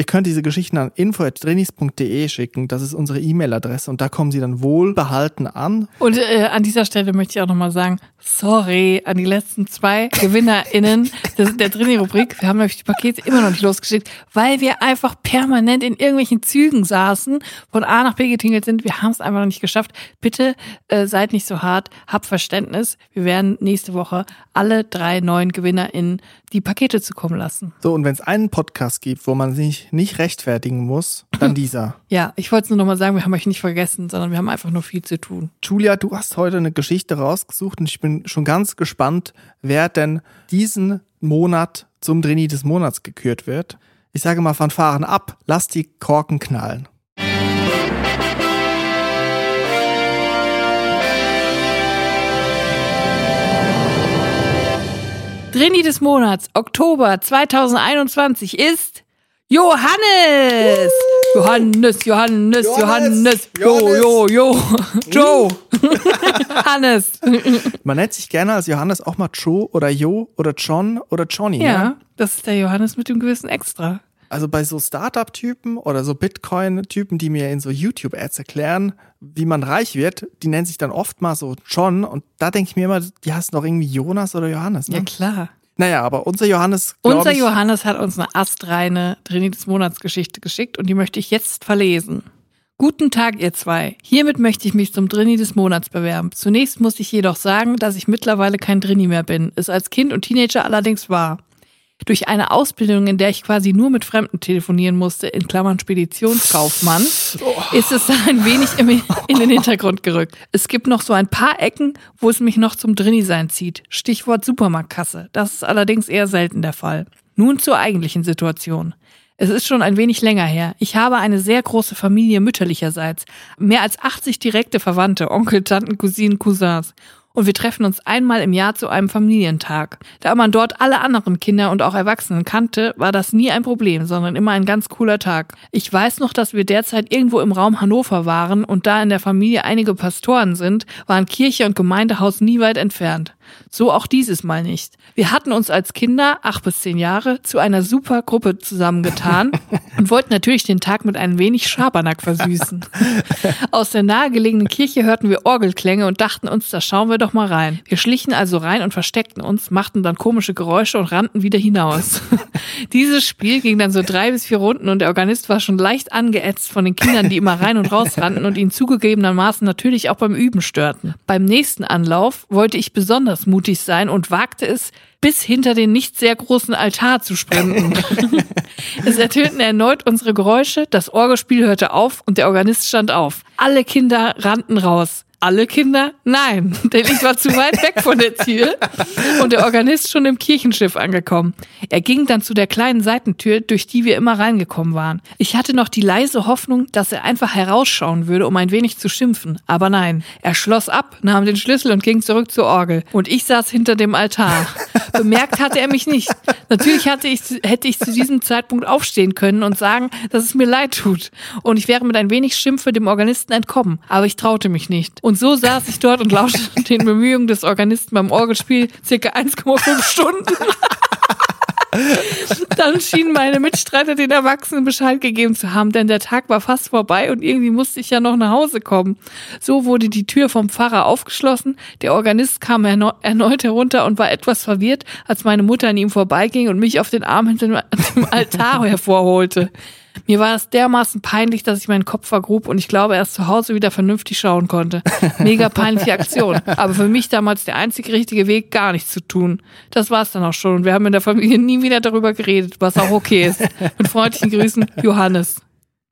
Ihr könnt diese Geschichten an info.drinis.de schicken, das ist unsere E-Mail-Adresse und da kommen sie dann wohlbehalten an Und äh, an dieser Stelle möchte ich auch nochmal sagen, sorry an die letzten zwei GewinnerInnen des, der Drini-Rubrik. Wir haben euch die Pakete immer noch nicht losgeschickt, weil wir einfach permanent in irgendwelchen Zügen saßen, von A nach B getingelt sind. Wir haben es einfach noch nicht geschafft. Bitte äh, seid nicht so hart, habt Verständnis. Wir werden nächste Woche alle drei neuen GewinnerInnen die Pakete zukommen lassen. So, und wenn es einen Podcast gibt, wo man sich nicht rechtfertigen muss, dann dieser. <laughs> Ja, ich wollte es nur nochmal sagen, wir haben euch nicht vergessen, sondern wir haben einfach nur viel zu tun. Julia, du hast heute eine Geschichte rausgesucht und ich bin schon ganz gespannt, wer denn diesen Monat zum Drini des Monats gekürt wird. Ich sage mal Fanfaren ab, lass die Korken knallen. Drini des Monats, Oktober 2021 ist Johannes! Johannes, Johannes, Johannes, Jo, Jo, Jo, <laughs> Joe, <laughs> Hannes. <laughs> Man nennt sich gerne als Johannes auch mal Joe oder Jo oder John oder Johnny. ne? Ja, das ist der Johannes mit dem gewissen Extra. Also bei so Startup-Typen oder so Bitcoin-Typen, die mir in so YouTube-Ads erklären, wie man reich wird, die nennen sich dann oft mal so John und da denke ich mir immer, die heißen doch irgendwie Jonas oder Johannes. Ne? Ja, klar. Naja, aber unser Johannes, Unser ich, Johannes hat uns eine astreine Drini des Monats Geschichte geschickt und die möchte ich jetzt verlesen. Guten Tag, ihr zwei. Hiermit möchte ich mich zum Drini des Monats bewerben. Zunächst muss ich jedoch sagen, dass ich mittlerweile kein Drini mehr bin, es als Kind und Teenager allerdings war. Durch eine Ausbildung, in der ich quasi nur mit Fremden telefonieren musste, in Klammern Speditionskaufmann, ist es ein wenig im, in den Hintergrund gerückt. Es gibt noch so ein paar Ecken, wo es mich noch zum Drini-Sein zieht. Stichwort Supermarktkasse. Das ist allerdings eher selten der Fall. Nun zur eigentlichen Situation. Es ist schon ein wenig länger her. Ich habe eine sehr große Familie mütterlicherseits. Mehr als 80 direkte Verwandte, Onkel, Tanten, Cousinen, Cousins. Und wir treffen uns einmal im Jahr zu einem Familientag. Da man dort alle anderen Kinder und auch Erwachsenen kannte, war das nie ein Problem, sondern immer ein ganz cooler Tag. Ich weiß noch, dass wir derzeit irgendwo im Raum Hannover waren und da in der Familie einige Pastoren sind, waren Kirche und Gemeindehaus nie weit entfernt. So auch dieses Mal nicht. Wir hatten uns als Kinder, acht bis zehn Jahre, zu einer super Gruppe zusammengetan <laughs> und wollten natürlich den Tag mit ein wenig Schabernack versüßen. <laughs> Aus der nahegelegenen Kirche hörten wir Orgelklänge und dachten uns, da schauen wir doch mal rein. Wir schlichen also rein und versteckten uns, machten dann komische Geräusche und rannten wieder hinaus. <laughs> Dieses Spiel ging dann so drei bis vier Runden und der Organist war schon leicht angeätzt von den Kindern, die immer rein und raus rannten und ihn zugegebenermaßen natürlich auch beim Üben störten. Beim nächsten Anlauf wollte ich besonders mutig sein und wagte es, bis hinter den nicht sehr großen Altar zu sprinten. <laughs> es ertönten erneut unsere Geräusche, das Orgelspiel hörte auf und der Organist stand auf. Alle Kinder rannten raus. Alle Kinder? Nein, <laughs> denn ich war zu weit weg von der Tür und der Organist schon im Kirchenschiff angekommen. Er ging dann zu der kleinen Seitentür, durch die wir immer reingekommen waren. Ich hatte noch die leise Hoffnung, dass er einfach herausschauen würde, um ein wenig zu schimpfen. Aber nein, er schloss ab, nahm den Schlüssel und ging zurück zur Orgel. Und ich saß hinter dem Altar. Bemerkt hatte er mich nicht. Natürlich hatte ich, hätte ich zu diesem Zeitpunkt aufstehen können und sagen, dass es mir leid tut. Und ich wäre mit ein wenig Schimpfe dem Organisten entkommen. Aber ich traute mich nicht. Und so saß ich dort und lauschte <laughs> den Bemühungen des Organisten beim Orgelspiel circa 1,5 Stunden. <laughs> Dann schienen meine Mitstreiter den Erwachsenen Bescheid gegeben zu haben, denn der Tag war fast vorbei und irgendwie musste ich ja noch nach Hause kommen. So wurde die Tür vom Pfarrer aufgeschlossen, der Organist kam erneut herunter und war etwas verwirrt, als meine Mutter an ihm vorbeiging und mich auf den Arm hinter dem Altar hervorholte. Mir war es dermaßen peinlich, dass ich meinen Kopf vergrub und ich glaube erst zu Hause wieder vernünftig schauen konnte. Mega peinliche Aktion. Aber für mich damals der einzig richtige Weg, gar nichts zu tun. Das war's dann auch schon. Und wir haben in der Familie nie wieder darüber geredet, was auch okay ist. Mit freundlichen Grüßen, Johannes.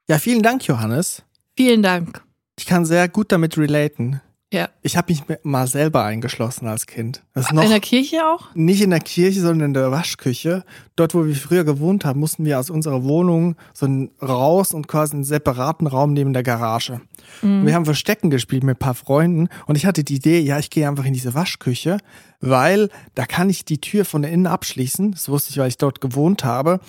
Ja, vielen Dank, Johannes. Vielen Dank. Ich kann sehr gut damit relaten. Ja. Ich habe mich mal selber eingeschlossen als Kind. Das In der Kirche auch? nicht in der Kirche, sondern in der Waschküche. Dort, wo wir früher gewohnt haben, mussten wir aus unserer Wohnung so ein raus und quasi einen separaten Raum neben der Garage. Und wir haben Verstecken gespielt mit ein paar Freunden und ich hatte die Idee, ja, ich gehe einfach in diese Waschküche, weil da kann ich die Tür von innen abschließen. Das wusste ich, weil ich dort gewohnt habe.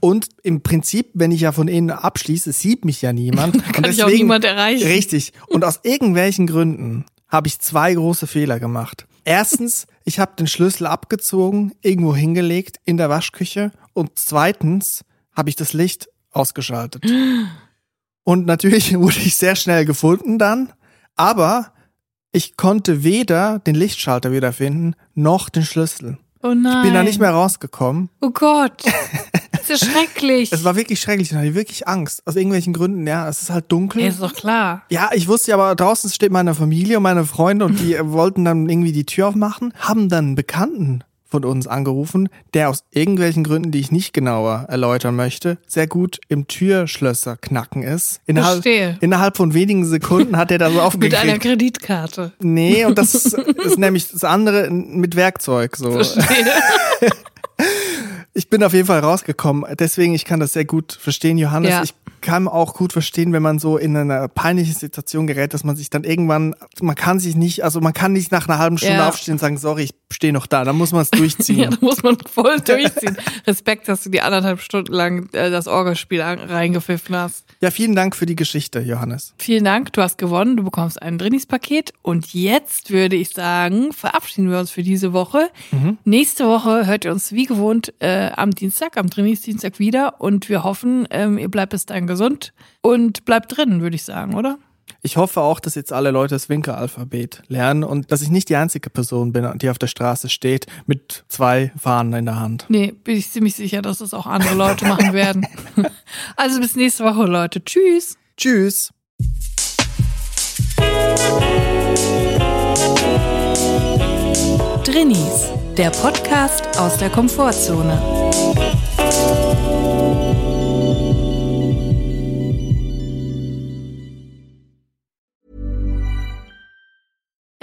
Und im Prinzip, wenn ich ja von innen abschließe, sieht mich ja niemand. <laughs> und Kann ich auch niemand erreichen. Richtig. Und aus irgendwelchen Gründen habe ich zwei große Fehler gemacht. Erstens, ich habe den Schlüssel abgezogen, irgendwo hingelegt in der Waschküche. Und zweitens habe ich das Licht ausgeschaltet. <gasps> Und natürlich <laughs> wurde ich sehr schnell gefunden dann. Aber ich konnte weder den Lichtschalter wiederfinden, noch den Schlüssel. Oh nein. Bin da nicht mehr rausgekommen. Oh Gott. <laughs> Das ist ja schrecklich. Es war wirklich schrecklich. Ich hatte wirklich Angst. Aus irgendwelchen Gründen. Ja, es ist halt dunkel. Ja, ist doch klar. Ja, ich wusste aber draußen steht meine Familie und meine Freunde und die <laughs> wollten dann irgendwie die Tür aufmachen, haben dann einen Bekannten von uns angerufen, der aus irgendwelchen Gründen, die ich nicht genauer erläutern möchte, sehr gut im Türschlösser knacken ist. Innerhalb, Verstehe. innerhalb von wenigen Sekunden hat er das <laughs> Mit einer. Kreditkarte. Nee, und das ist, ist nämlich das andere mit Werkzeug so. Verstehe. <laughs> Ich bin auf jeden Fall rausgekommen. Deswegen, ich kann das sehr gut verstehen, Johannes. Ja. Ich kann auch gut verstehen, wenn man so in einer peinlichen Situation gerät, dass man sich dann irgendwann, man kann sich nicht, also man kann nicht nach einer halben Stunde Ja. aufstehen und sagen, sorry, ich stehe noch da. Dann muss man es <laughs> Ja, durchziehen. da muss man voll durchziehen. Respekt, dass du die anderthalb Stunden lang äh, das Orgelspiel reingepfiffen hast. Ja, vielen Dank für die Geschichte, Johannes. Vielen Dank, du hast gewonnen, du bekommst ein Drinnies-Paket. Und jetzt würde ich sagen, verabschieden wir uns für diese Woche. Nächste Woche hört ihr uns wie gewohnt äh, am Dienstag, am Drinnies-Dienstag wieder. Und wir hoffen, ähm, ihr bleibt bis dahin gesund und bleibt drin, würde ich sagen, oder? Ich hoffe auch, dass jetzt alle Leute das Winker-Alphabet lernen und dass ich nicht die einzige Person bin, die auf der Straße steht mit zwei Fahnen in der Hand. Nee, bin ich ziemlich sicher, dass das auch andere Leute machen werden. <laughs> Also bis nächste Woche, Leute. Tschüss. Tschüss. Drinnies, der Podcast aus der Komfortzone.